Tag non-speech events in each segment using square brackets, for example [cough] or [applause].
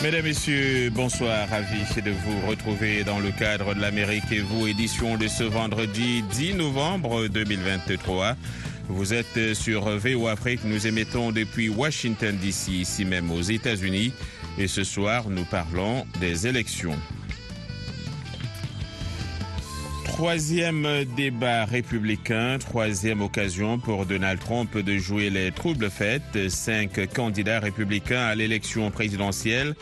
Mesdames, Messieurs, bonsoir, ravi de vous retrouver dans le cadre de l'Amérique et vous, édition de ce vendredi 10 novembre 2023. Vous êtes sur VO Afrique, nous émettons depuis Washington DC, ici même aux États-Unis, et ce soir nous parlons des élections. Troisième débat républicain, troisième occasion pour Donald Trump de jouer les troubles fêtes. Cinq candidats républicains à l'élection présidentielle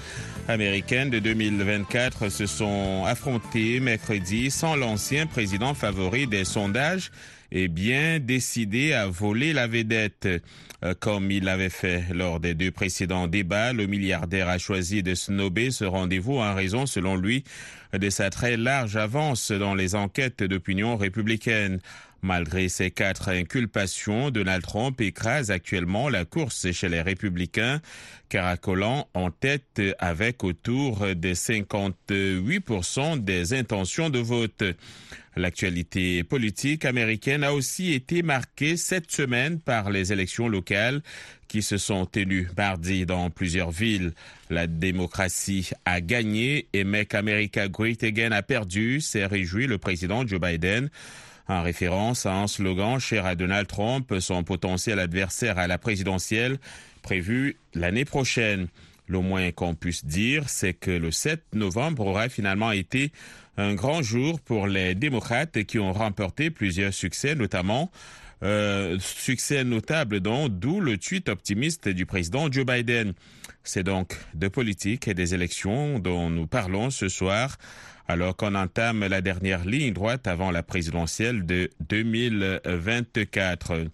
américaine de 2024 se sont affrontés mercredi sans l'ancien président favori des sondages et bien décidé à voler la vedette. Euh, Comme il l'avait fait lors des deux précédents débats, le milliardaire a choisi de snober ce rendez-vous en raison, selon lui, de sa très large avance dans les enquêtes d'opinion républicaine. Malgré ces quatre inculpations, Donald Trump écrase actuellement la course chez les républicains, caracolant en tête avec autour de 58% des intentions de vote. L'actualité politique américaine a aussi été marquée cette semaine par les élections locales qui se sont tenues mardi dans plusieurs villes. La démocratie a gagné et Make America Great Again a perdu, s'est réjoui le président Joe Biden. En référence à un slogan cher à Donald Trump, son potentiel adversaire à la présidentielle, prévu l'année prochaine. Le moins qu'on puisse dire, c'est que le 7 novembre aura finalement été un grand jour pour les démocrates qui ont remporté plusieurs succès, notamment euh, succès notable dont d'où le tweet optimiste du président Joe Biden. C'est donc de politique et des élections dont nous parlons ce soir alors qu'on entame la dernière ligne droite avant la présidentielle de 2024.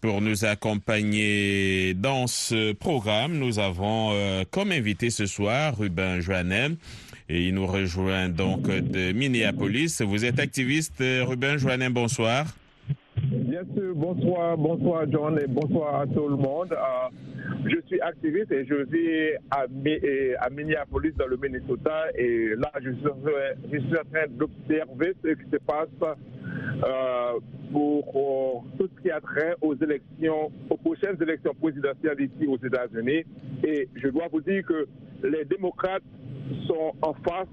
Pour nous accompagner dans ce programme, nous avons euh, comme invité ce soir Ruben Joannem. Et il nous rejoint donc de Minneapolis. Vous êtes activiste, Ruben Joannem, bonsoir. Bien sûr, bonsoir, bonsoir John et bonsoir à tout le monde. Euh, je suis activiste et je vis à, Minneapolis dans le Minnesota et là je suis, je suis en train d'observer ce qui se passe euh, pour euh, tout ce qui a trait aux élections, aux prochaines élections présidentielles ici aux États-Unis. Et je dois vous dire que les démocrates sont en face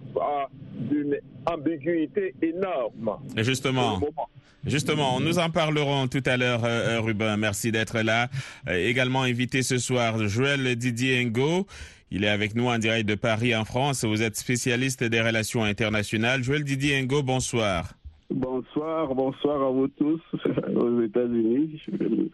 d'une ambiguïté énorme. Et Justement. Justement, nous en parlerons tout à l'heure, euh, euh, Ruben. Merci d'être là. Euh, également invité ce soir, Joël Didier Ngo. Il est avec nous en direct de Paris, en France. Vous êtes spécialiste des relations internationales. Joël Didier Ngo, bonsoir. Bonsoir, bonsoir à vous tous [laughs] aux États-Unis.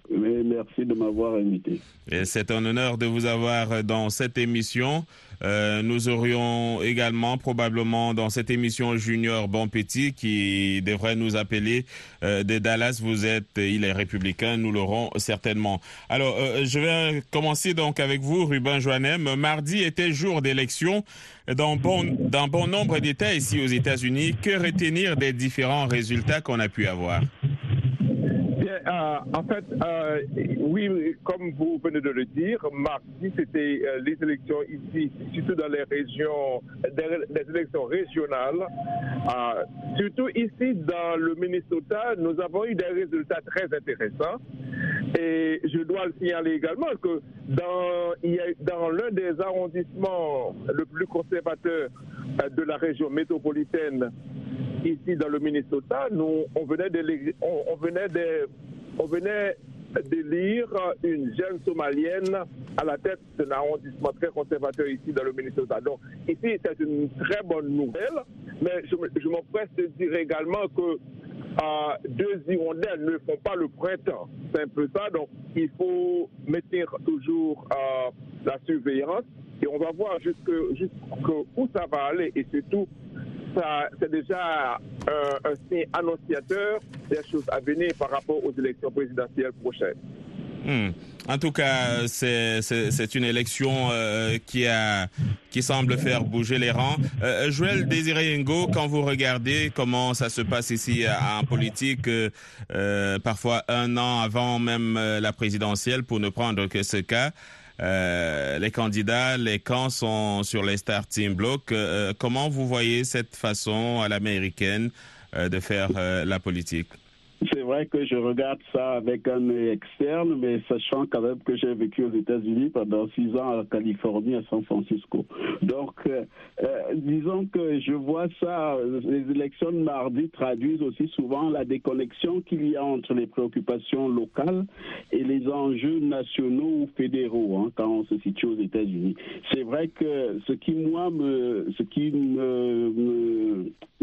Merci de m'avoir invité. C'est un honneur de vous avoir dans cette émission. Euh, nous aurions également probablement dans cette émission Junior Bon Petit qui devrait nous appeler euh, de Dallas. Vous êtes, il est républicain, nous l'aurons certainement. Alors, euh, je vais commencer donc avec vous, Ruben Joannem. Mardi était jour d'élection dans bon, dans bon nombre d'États ici aux États-Unis. Que retenir des différents résultats qu'on a pu avoir? Euh, en fait, euh, oui, comme vous venez de le dire, mardi, c'était euh, les élections ici, surtout dans les régions, des, élections régionales. Surtout ici, dans le Minnesota, nous avons eu des résultats très intéressants. Et je dois le signaler également que dans, l'un des arrondissements le plus conservateur de la région métropolitaine, ici dans le Minnesota, nous, on venait de- on d'élire une jeune somalienne à la tête d'un arrondissement très conservateur ici dans le Minnesota. Donc ici, c'est une très bonne nouvelle, mais je, je m'empresse de dire également que euh, deux hirondelles ne font pas le printemps. C'est un peu ça. Donc il faut maintenir toujours euh, la surveillance et on va voir jusque, jusque où ça va aller et surtout ça, c'est déjà un, un signe annonciateur des choses à venir par rapport aux élections présidentielles prochaines. Hmm. En tout cas, c'est une élection euh, qui a qui semble faire bouger les rangs. Euh, Joël Désiré Ngo, quand vous regardez comment ça se passe ici en politique, euh, parfois un an avant même la présidentielle, pour ne prendre que ce cas, les candidats, les camps sont sur les starting blocks. comment vous voyez cette façon à l'américaine de faire la politique? C'est vrai que je regarde ça avec un œil externe, mais sachant quand même que j'ai vécu aux États-Unis pendant six ans à Californie, à San Francisco. Donc, euh, euh, disons que je vois ça, les élections de mardi traduisent aussi souvent la déconnexion qu'il y a entre les préoccupations locales et les enjeux nationaux ou fédéraux hein, quand on se situe aux États-Unis. C'est vrai que ce qui, moi, ce qui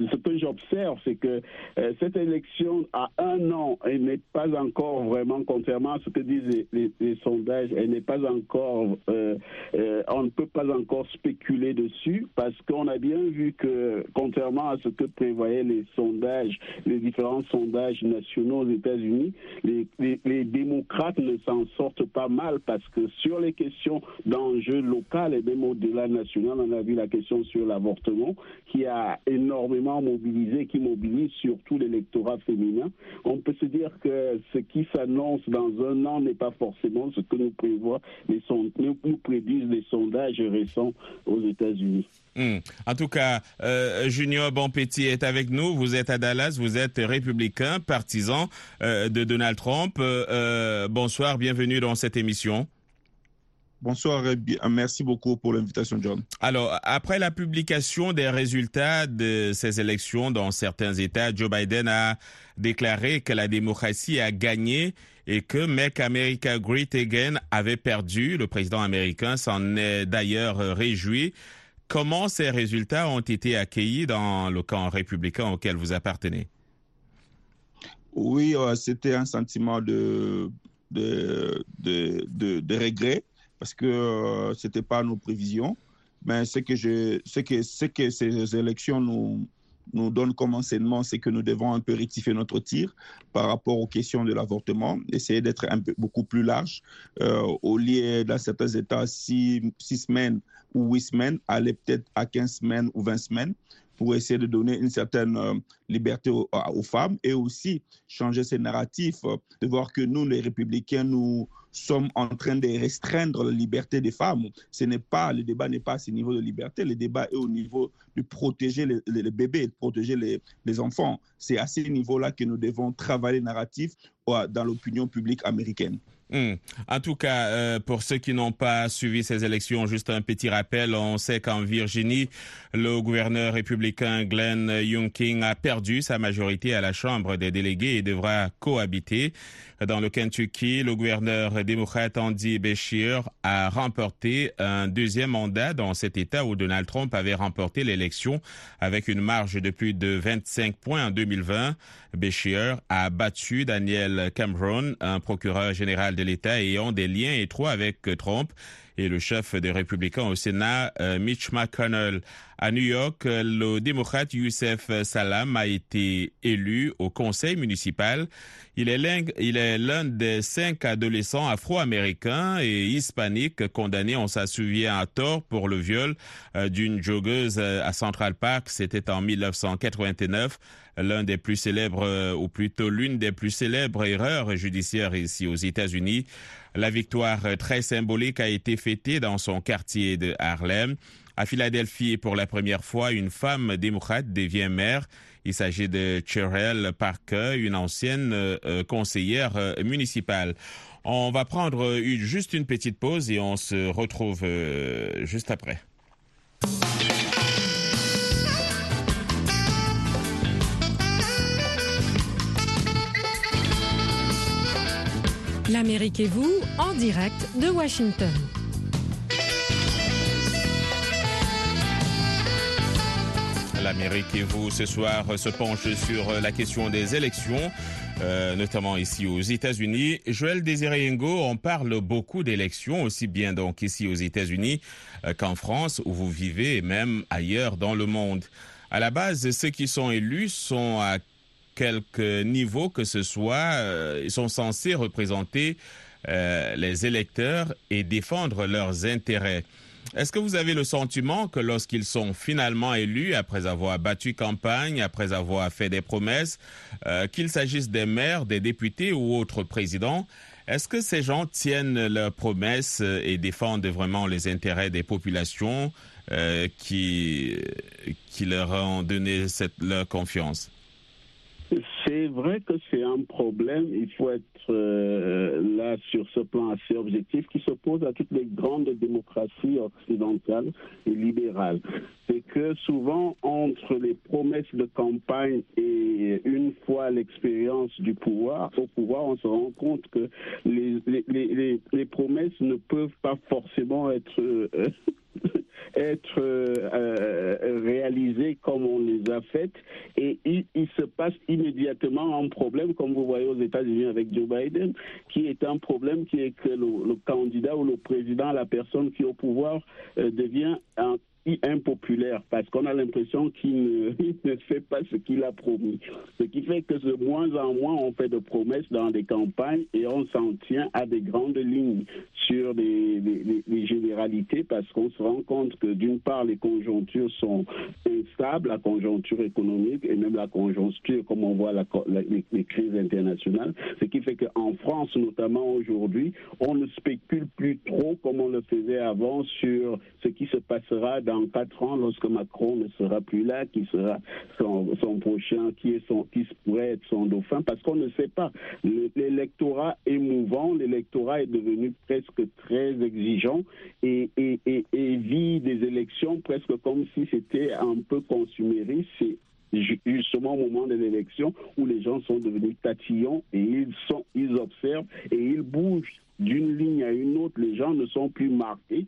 ce que j'observe, c'est que euh, cette élection a un non, elle n'est pas encore vraiment, contrairement à ce que disent les, sondages, elle n'est pas encore, euh, euh, on ne peut pas encore spéculer dessus parce qu'on a bien vu que, contrairement à ce que prévoyaient les sondages, les différents sondages nationaux aux États-Unis, les, démocrates ne s'en sortent pas mal parce que sur les questions d'enjeux local et même au-delà national, on a vu la question sur l'avortement qui a énormément mobilisé, qui mobilise surtout l'électorat féminin on peut se dire que ce qui s'annonce dans un an n'est pas forcément ce que nous prévoient les nous, prédisent les sondages récents aux États-Unis. Hmm. En tout cas, euh, Junior Bonpetit est avec nous. Vous êtes à Dallas, vous êtes républicain, partisan euh, de Donald Trump. Euh, bonsoir, bienvenue dans cette émission. Bonsoir et merci beaucoup pour l'invitation, John. Alors, après la publication des résultats de ces élections dans certains États, Joe Biden a déclaré que la démocratie a gagné et que Make America Great Again avait perdu. Le président américain s'en est d'ailleurs réjoui. Comment ces résultats ont été accueillis dans le camp républicain auquel vous appartenez? Oui, euh, c'était un sentiment de, de, de, de regret parce que euh, ce n'était pas nos prévisions. Mais ce que, je, ce que, ce que ces élections nous, nous donnent comme enseignement, c'est que nous devons un peu rectifier notre tir par rapport aux questions de l'avortement, essayer d'être beaucoup plus large. Euh, au lieu, dans certains États, six, six semaines ou huit semaines, aller peut-être à 15 semaines ou 20 semaines pour essayer de donner une certaine euh, liberté aux, femmes et aussi changer ces narratifs, de voir que nous, les républicains, nous, sommes en train de restreindre la liberté des femmes. Ce n'est pas, le débat n'est pas à ce niveau de liberté, le débat est au niveau de protéger les, bébés, de protéger les, les enfants. C'est à ce niveau-là que nous devons travailler narratif dans l'opinion publique américaine. Hmm. En tout cas, euh, pour ceux qui n'ont pas suivi ces élections, juste un petit rappel, on sait qu'en Virginie, le gouverneur républicain Glenn Youngkin a perdu sa majorité à la Chambre des délégués et devra cohabiter. Dans le Kentucky, le gouverneur démocrate Andy Beshear a remporté un deuxième mandat dans cet État où Donald Trump avait remporté l'élection avec une marge de plus de 25 points en 2020. Beshear a battu Daniel Cameron, un procureur général de l'État ayant des liens étroits avec Trump et le chef des républicains au Sénat, euh, Mitch McConnell. À New York, le démocrate Youssef Salam a été élu au conseil municipal. Il est l'un des cinq adolescents afro-américains et hispaniques condamnés, on s'en souvient à tort, pour le viol euh, d'une joggeuse euh, à Central Park. C'était en 1989 l'un des plus célèbres, ou plutôt l'une des plus célèbres erreurs judiciaires ici aux États-Unis. La victoire très symbolique a été fêtée dans son quartier de Harlem. À Philadelphie, pour la première fois, une femme démocrate devient maire. Il s'agit de Cheryl Parker, une ancienne euh, conseillère euh, municipale. On va prendre juste une petite pause et on se retrouve euh, juste après. L'Amérique et vous, en direct de Washington. L'Amérique et vous, ce soir, se penche sur la question des élections, euh, notamment ici aux États-Unis. Joël Désiré Ngo, on parle beaucoup d'élections, aussi bien donc ici aux États-Unis euh, qu'en France, où vous vivez, et même ailleurs dans le monde. À la base, ceux qui sont élus sont à quelque niveau que ce soit, euh, ils sont censés représenter euh, les électeurs et défendre leurs intérêts. Est-ce que vous avez le sentiment que lorsqu'ils sont finalement élus, après avoir battu campagne, après avoir fait des promesses, euh, qu'il s'agisse des maires, des députés ou autres présidents, est-ce que ces gens tiennent leurs promesses et défendent vraiment les intérêts des populations qui, leur ont donné cette, leur confiance? Vrai que c'est un problème. Il faut être euh, là sur ce plan assez objectif qui s'oppose à toutes les grandes démocraties occidentales et libérales. C'est que souvent, entre les promesses de campagne et une fois l'expérience du pouvoir, au pouvoir, on se rend compte que les, promesses ne peuvent pas forcément être euh, [laughs] être euh, réalisées comme on les a faites et il, se passe immédiatement un problème comme vous voyez aux États-Unis avec Joe Biden qui est un problème qui est que le, candidat ou le président la personne qui est au pouvoir euh, devient un impopulaire parce qu'on a l'impression qu'il [laughs] ne, fait pas ce qu'il a promis. Ce qui fait que de moins en moins on fait de promesses dans des campagnes et on s'en tient à des grandes lignes sur des généralités parce qu'on se rend compte que d'une part les conjonctures sont instables, la conjoncture économique et même la conjoncture comme on voit la, la, les, les, crises internationales, ce qui fait qu'en France notamment aujourd'hui on ne spécule plus trop comme on le faisait avant sur ce qui se passera dans quatre ans, lorsque Macron ne sera plus là, qui sera son, prochain, qui, est son, qui pourrait être son dauphin, parce qu'on ne sait pas. L'électorat est mouvant, l'électorat est devenu presque très exigeant et, vit des élections presque comme si c'était un peu consumériste. C'est justement au moment de l'élection où les gens sont devenus tatillons et ils observent et ils bougent d'une ligne à une autre. Les gens ne sont plus marqués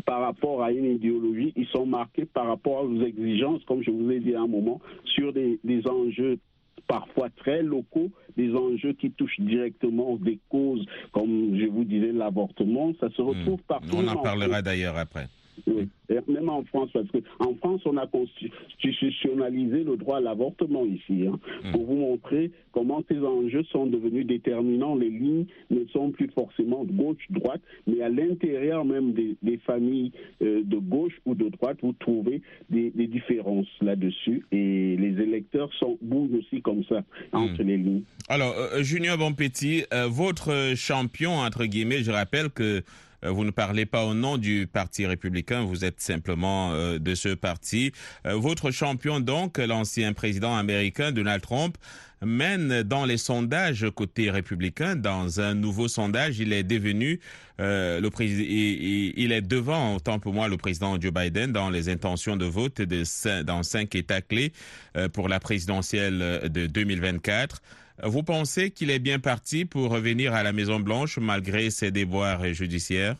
par rapport à une idéologie, ils sont marqués par rapport aux exigences, comme je vous ai dit à un moment, sur des, des enjeux parfois très locaux, des enjeux qui touchent directement des causes, comme je vous disais, l'avortement. Ça se retrouve mmh. partout. On en parlera d'ailleurs après. Oui. Même en France, parce qu'en France, on a constitutionnalisé le droit à l'avortement ici, hein, mmh. pour vous montrer comment ces enjeux sont devenus déterminants. Les lignes ne sont plus forcément gauche-droite, mais à l'intérieur même des, des familles euh, de gauche ou de droite, vous trouvez des, des différences là-dessus. Et les électeurs sont, bougent aussi comme ça entre mmh. les lignes. Alors, euh, Junior Bonpetit, euh, votre champion, entre guillemets, je rappelle que vous ne parlez pas au nom du Parti républicain, vous êtes simplement euh, de ce parti. Euh, votre champion, donc, l'ancien président américain Donald Trump, mène dans les sondages côté républicain. Dans un nouveau sondage, il est devenu euh, le président, il, il, est devant, autant pour moi, le président Joe Biden dans les intentions de vote de, dans cinq États clés euh, pour la présidentielle de 2024. Vous pensez qu'il est bien parti pour revenir à la Maison-Blanche malgré ses déboires judiciaires?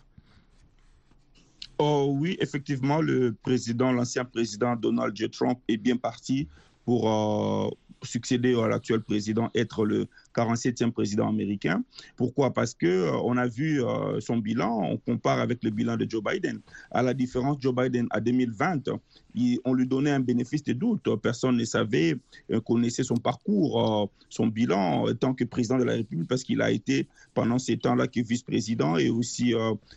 Oh oui, effectivement, le président, l'ancien président Donald. Trump est bien parti pour euh, succéder à l'actuel président, être le 47e président américain. Pourquoi? Parce que euh, on a vu euh, son bilan, on compare avec le bilan de Joe Biden. À la différence, Joe Biden à 2020, il, on lui donnait un bénéfice de doute. Personne ne savait, euh, connaissait son parcours, euh, son bilan tant que président de la République, parce qu'il a été pendant ces temps-là que vice-président et aussi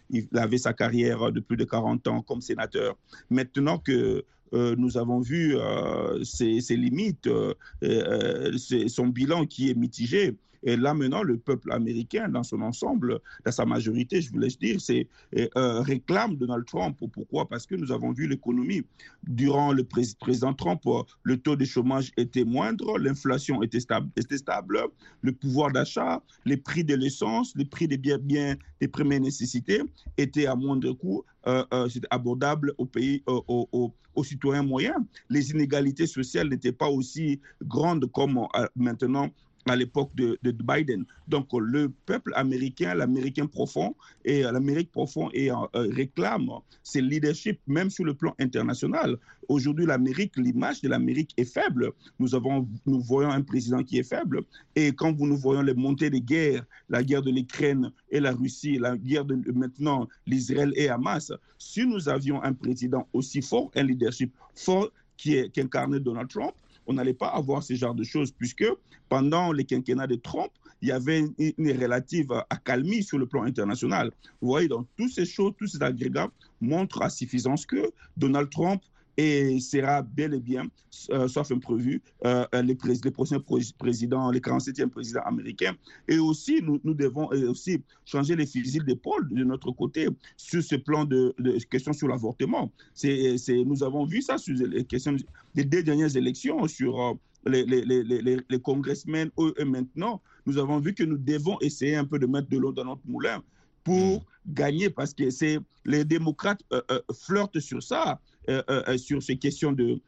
il avait sa carrière de plus de 40 ans comme sénateur. Maintenant que euh, nous avons vu euh, ses, ses, limites, euh, son bilan qui est mitigé. Et là, maintenant, le peuple américain, dans son ensemble, dans sa majorité, je voulais dire, c'est euh, réclame Donald Trump. Pourquoi? Parce que nous avons vu l'économie. Durant le pré président Trump, le taux de chômage était moindre, l'inflation était stable, était stable, le pouvoir d'achat, les prix de l'essence, les prix des biens, des premières nécessités étaient à moindre coût, euh, euh, c'était abordable euh, aux, citoyens moyens. Les inégalités sociales n'étaient pas aussi grandes comme maintenant à l'époque de, de, Biden. Donc le peuple américain, l'américain profond et l'Amérique profond et euh, réclame ses leadership même sur le plan international. Aujourd'hui, l'Amérique, l'image de l'Amérique est faible. Nous avons, nous voyons un président qui est faible. Et quand vous nous voyons les montées des guerres, la guerre de l'Ukraine et la Russie, la guerre de maintenant l'Israël et Hamas, si nous avions un président aussi fort, un leadership fort qui est qu'incarne Donald Trump, on n'allait pas avoir ce genre de choses, puisque pendant les quinquennats de Trump, il y avait une, relative accalmie sur le plan international. Vous voyez, donc, toutes ces choses, tous ces agrégats montrent à suffisance que Donald Trump et sera bel et bien, euh, sauf imprévu, euh, les, prés les, prochains présidents, les 47e présidents américains. Et aussi, nous, nous devons aussi changer les fusils d'épaule de notre côté sur ce plan de, de questions sur l'avortement. Nous avons vu ça sur les questions des deux dernières élections, sur euh, les, les, les, les, congressmen, eux, et maintenant, nous avons vu que nous devons essayer un peu de mettre de l'eau dans notre moulin pour mmh. gagner, parce que c'est les démocrates euh, euh, flirtent sur ça, euh, euh, sur ces questions de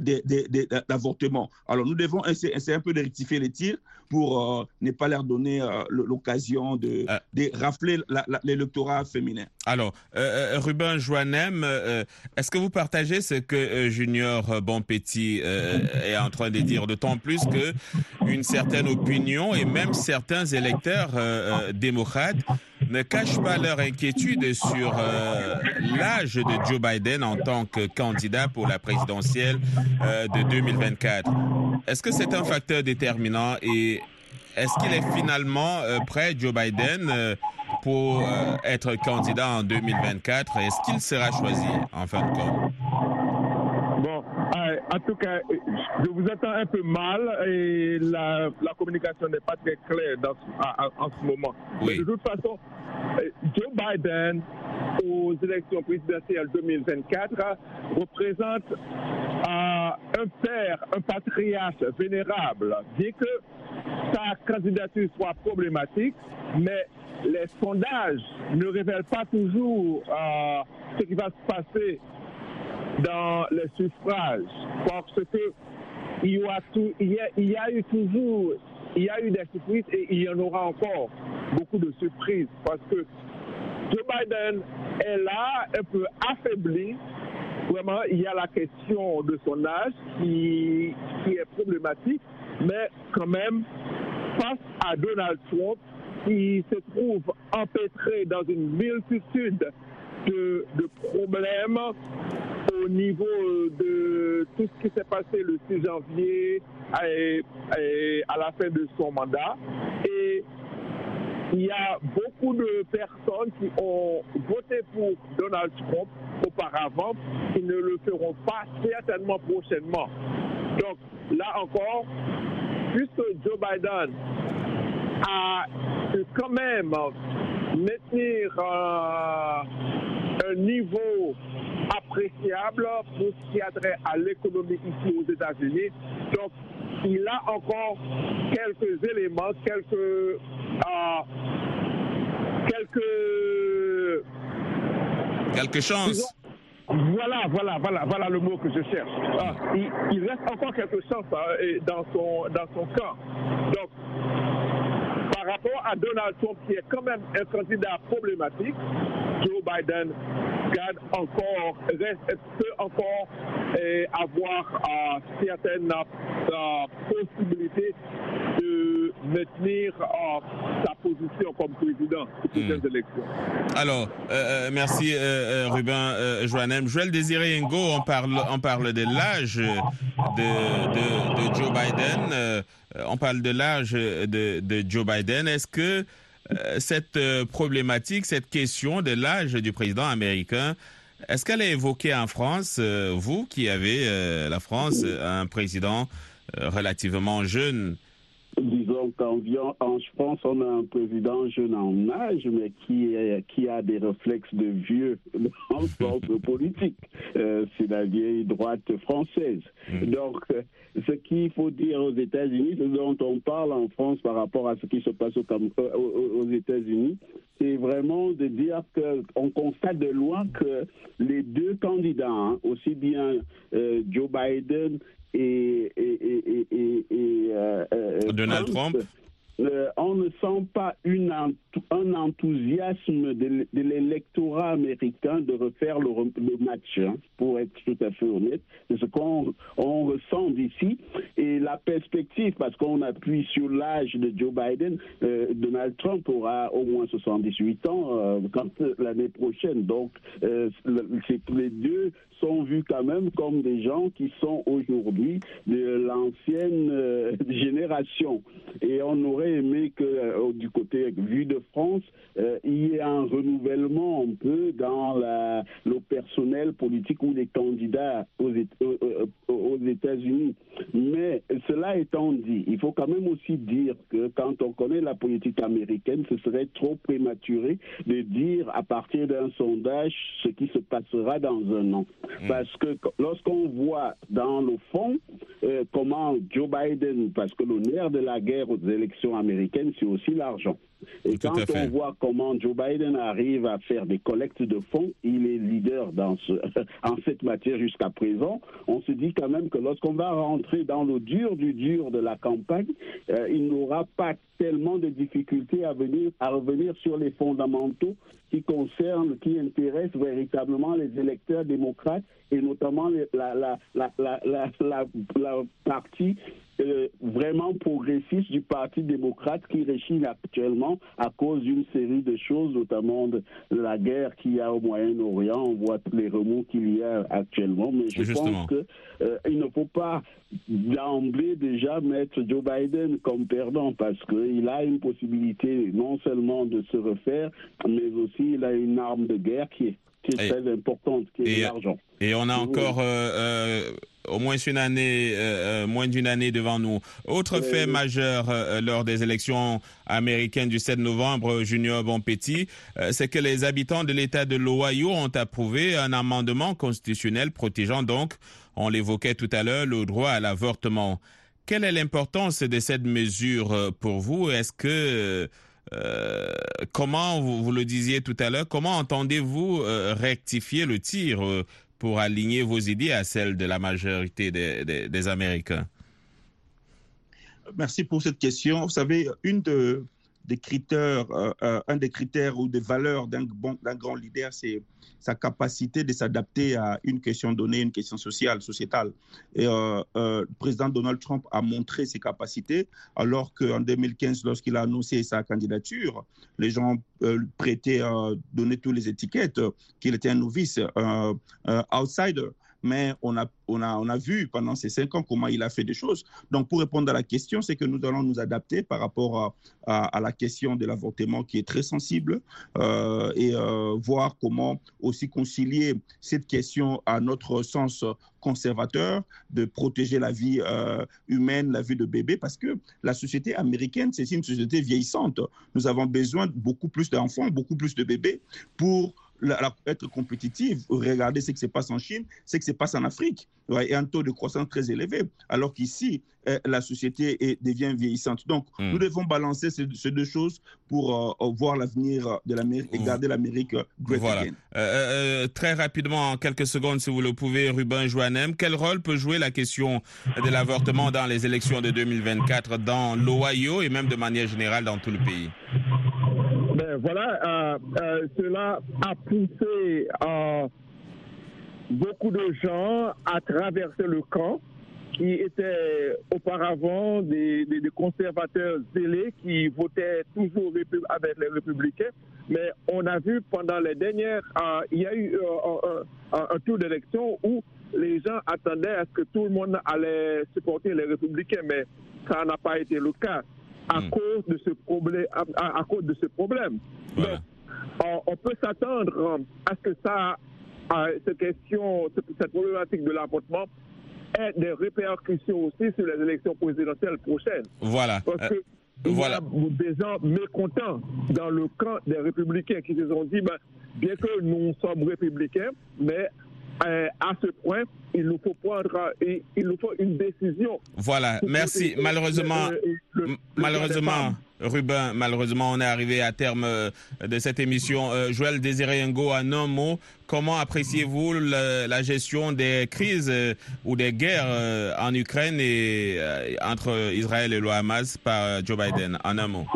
d'avortement. Alors nous devons essayer, essayer, un peu de rectifier les tirs pour euh, ne pas leur donner euh, l'occasion de, euh. de, rafler l'électorat féminin. Alors, euh, Ruben Joannem, est-ce que vous partagez ce que Junior Bonpetit est en train de dire, d'autant plus que une certaine opinion et même certains électeurs démocrates ne cachent pas leur inquiétude sur l'âge de Joe Biden en tant que candidat pour la présidentielle de 2024. Est-ce que c'est un facteur déterminant et est-ce qu'il est finalement euh, prêt, Joe Biden, euh, pour euh, être candidat en 2024? Est-ce qu'il sera choisi en fin de compte? Euh, en tout cas, je vous entends un peu mal et la, la communication n'est pas très claire dans, en, en ce moment. Oui. De toute façon, Joe Biden aux élections présidentielles 2024 représente euh, un père, un patriarche vénérable, bien que sa candidature soit problématique, mais les sondages ne révèlent pas toujours euh, ce qui va se passer dans les suffrages, parce que il y a eu toujours, il y a eu des surprises et il y en aura encore beaucoup de surprises, parce que Joe Biden est là, un peu affaibli. Vraiment, il y a la question de son âge qui, qui est problématique, mais quand même, face à Donald Trump, qui se trouve empêtré dans une multitude de, de, problèmes au niveau de tout ce qui s'est passé le 6 janvier et à la fin de son mandat. Et il y a beaucoup de personnes qui ont voté pour Donald Trump auparavant qui ne le feront pas certainement prochainement. Donc là encore, puisque Joe Biden a quand même maintenir euh, un niveau appréciable pour ce qui a trait à l'économie ici aux États-Unis. Donc, il a encore quelques éléments, quelques, euh, quelques, quelques chances. Voilà, voilà, voilà, voilà le mot que je cherche. Ah, il, il, reste encore quelques chances hein, dans son dans son camp. Donc, par rapport à Donald Trump, qui est quand même un candidat problématique, Joe Biden garde encore, reste, peut encore euh, avoir euh, certaines euh, possibilités de maintenir sa position comme président prochaines mmh. élections. Alors, merci Ruben Joannem. Joël Désiré Ngo, on parle, on parle de l'âge de, de, de, Joe Biden. on parle de l'âge de, de Joe Biden. Est-ce que euh, cette euh, problématique, cette question de l'âge du président américain, est-ce qu'elle est évoquée en France, euh, vous qui avez la France, un président relativement jeune Disons qu'en France, on a un président jeune en âge, mais qui, est, qui a des réflexes de vieux dans le sens [laughs] politique. Euh, C'est la vieille droite française. Mmh. Donc, ce qu'il faut dire aux États-Unis, ce dont on parle en France par rapport à ce qui se passe au, aux, États-Unis, c'est vraiment de dire qu'on constate de loin que les deux candidats, hein, aussi bien euh, Joe Biden et, et, et, et euh, Donald Trump, Trump euh, on ne sent pas une, un enthousiasme de, de l'électorat américain de refaire le, le match, hein, pour être tout à fait honnête. C'est ce qu'on on ressent d'ici. Et la perspective, parce qu'on appuie sur l'âge de Joe Biden, euh, Donald Trump aura au moins 78 ans euh, quand l'année prochaine. Donc, euh, les deux sont vus quand même comme des gens qui sont aujourd'hui de l'ancienne génération. Et on aurait aimé que euh, du côté vue de France, euh, il y ait un renouvellement un peu dans le personnel politique ou les candidats aux, euh, euh, aux États-Unis. Mais cela étant dit, il faut quand même aussi dire que quand on connaît la politique américaine, ce serait trop prématuré de dire à partir d'un sondage ce qui se passera dans un an. Parce que lorsqu'on voit dans le fond euh, comment Joe Biden, parce que le nerf de la guerre aux élections américaines, c'est aussi l'argent. Et Tout quand fait. on voit comment Joe Biden arrive à faire des collectes de fonds, il est leader dans ce, [laughs] en cette matière jusqu'à présent. On se dit quand même que lorsqu'on va rentrer dans le dur du dur de la campagne, euh, il n'aura pas tellement de difficultés à venir à revenir sur les fondamentaux qui concernent, qui intéressent véritablement les électeurs démocrates et notamment la, la, la, la partie euh, vraiment progressiste du Parti démocrate qui réchine actuellement à cause d'une série de choses, notamment de, la guerre qu'il y a au Moyen-Orient. On voit tous les remous qu'il y a actuellement. Mais je Justement. pense que euh, il ne faut pas d'emblée déjà mettre Joe Biden comme perdant parce qu'il a une possibilité non seulement de se refaire, mais aussi il a une arme de guerre qui est, qui est Et- très importante, qui est et- l'argent. Et on a encore euh, euh, au moins une année, euh, euh, moins d'une année devant nous. Autre fait majeur euh, lors des élections américaines du 7 novembre, Junior Bonpetit, euh, c'est que les habitants de l'État de l'Ohio ont approuvé un amendement constitutionnel protégeant donc, on l'évoquait tout à l'heure, le droit à l'avortement. Quelle est l'importance de cette mesure euh, pour vous? Est-ce que euh, comment vous, vous le disiez tout à l'heure, comment entendez-vous euh, rectifier le tir euh, pour aligner vos idées à celles de la majorité des, des- des Américains? Merci pour cette question. Vous savez, une de, euh, euh, un des critères ou des valeurs d'un grand leader, c'est sa capacité de s'adapter à une question donnée, une question sociale, sociétale. Et euh, le président Donald Trump a montré ses capacités, alors qu'en 2015, lorsqu'il a annoncé sa candidature, les gens euh, prêtaient, donnaient toutes les étiquettes, qu'il était un novice, outsider. Mais on a, on, a, on a vu pendant ces cinq ans comment il a fait des choses. Donc, pour répondre à la question, c'est que nous allons nous adapter par rapport à, la question de l'avortement qui est très sensible euh, et euh, voir comment aussi concilier cette question à notre sens conservateur de protéger la vie euh, humaine, la vie de bébé, parce que la société américaine, c'est une société vieillissante. Nous avons besoin de beaucoup plus d'enfants, beaucoup plus de bébés pour la- être compétitive. Regardez ce qui se passe en Chine, ce qui se passe en Afrique, ouais, et un taux de croissance très élevé, alors qu'ici, euh, la société est- devient vieillissante. Donc, Mm. nous devons balancer ces, ces deux choses pour euh, voir l'avenir de l'Amérique et Vous- garder l'Amérique euh, great Voilà. again. Très rapidement, en quelques secondes, si vous le pouvez, Ruben Joannem, quel rôle peut jouer la question de l'avortement dans les élections de 2024 dans l'Ohio et même de manière générale dans tout le pays? Voilà, euh, euh, cela a poussé euh, beaucoup de gens à traverser le camp qui étaient auparavant des, conservateurs zélés qui votaient toujours avec les républicains. Mais on a vu pendant les dernières, euh, il y a eu euh, un tour d'élection où les gens attendaient à ce que tout le monde allait supporter les républicains, mais ça n'a pas été le cas à Hmm. cause de ce problème. À, à- à cause de ce problème. Voilà. Donc, on, on peut s'attendre euh, à ce que ça, à cette question, cette, problématique de l'avortement ait des répercussions aussi sur les élections présidentielles prochaines. Voilà. Parce Euh, que il voilà. y a des gens mécontents dans le camp des républicains qui se sont dit, ben, bien que nous sommes républicains, mais euh, à ce point, il nous faut prendre, euh, il, il nous faut une décision. Voilà, merci. protéger Malheureusement, le- le- Malheureusement. Ruben, malheureusement, on est arrivé à terme euh, de cette émission. Euh, Joël Désiré Ngo, en un mot, comment appréciez-vous la gestion des crises euh, ou des guerres euh, en Ukraine et euh, entre Israël et le Hamas par euh, Joe Biden? En un mot.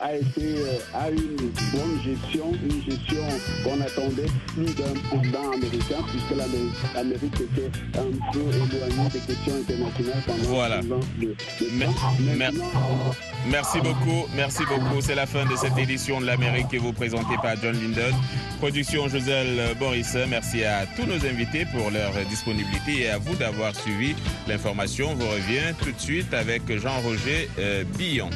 A été euh, a une bonne gestion, une gestion qu'on attendait plus d'un président américain, puisque l'Amérique était un peu éloignée des questions internationales pendant Voilà. de, de Merci beaucoup, merci beaucoup. C'est la fin de cette édition de l'Amérique qui est vous présentée par John Linden. Production Joselle Boris. Merci à tous nos invités pour leur disponibilité et à vous d'avoir suivi l'information. Vous revient tout de suite avec Jean-Roger euh, Billon.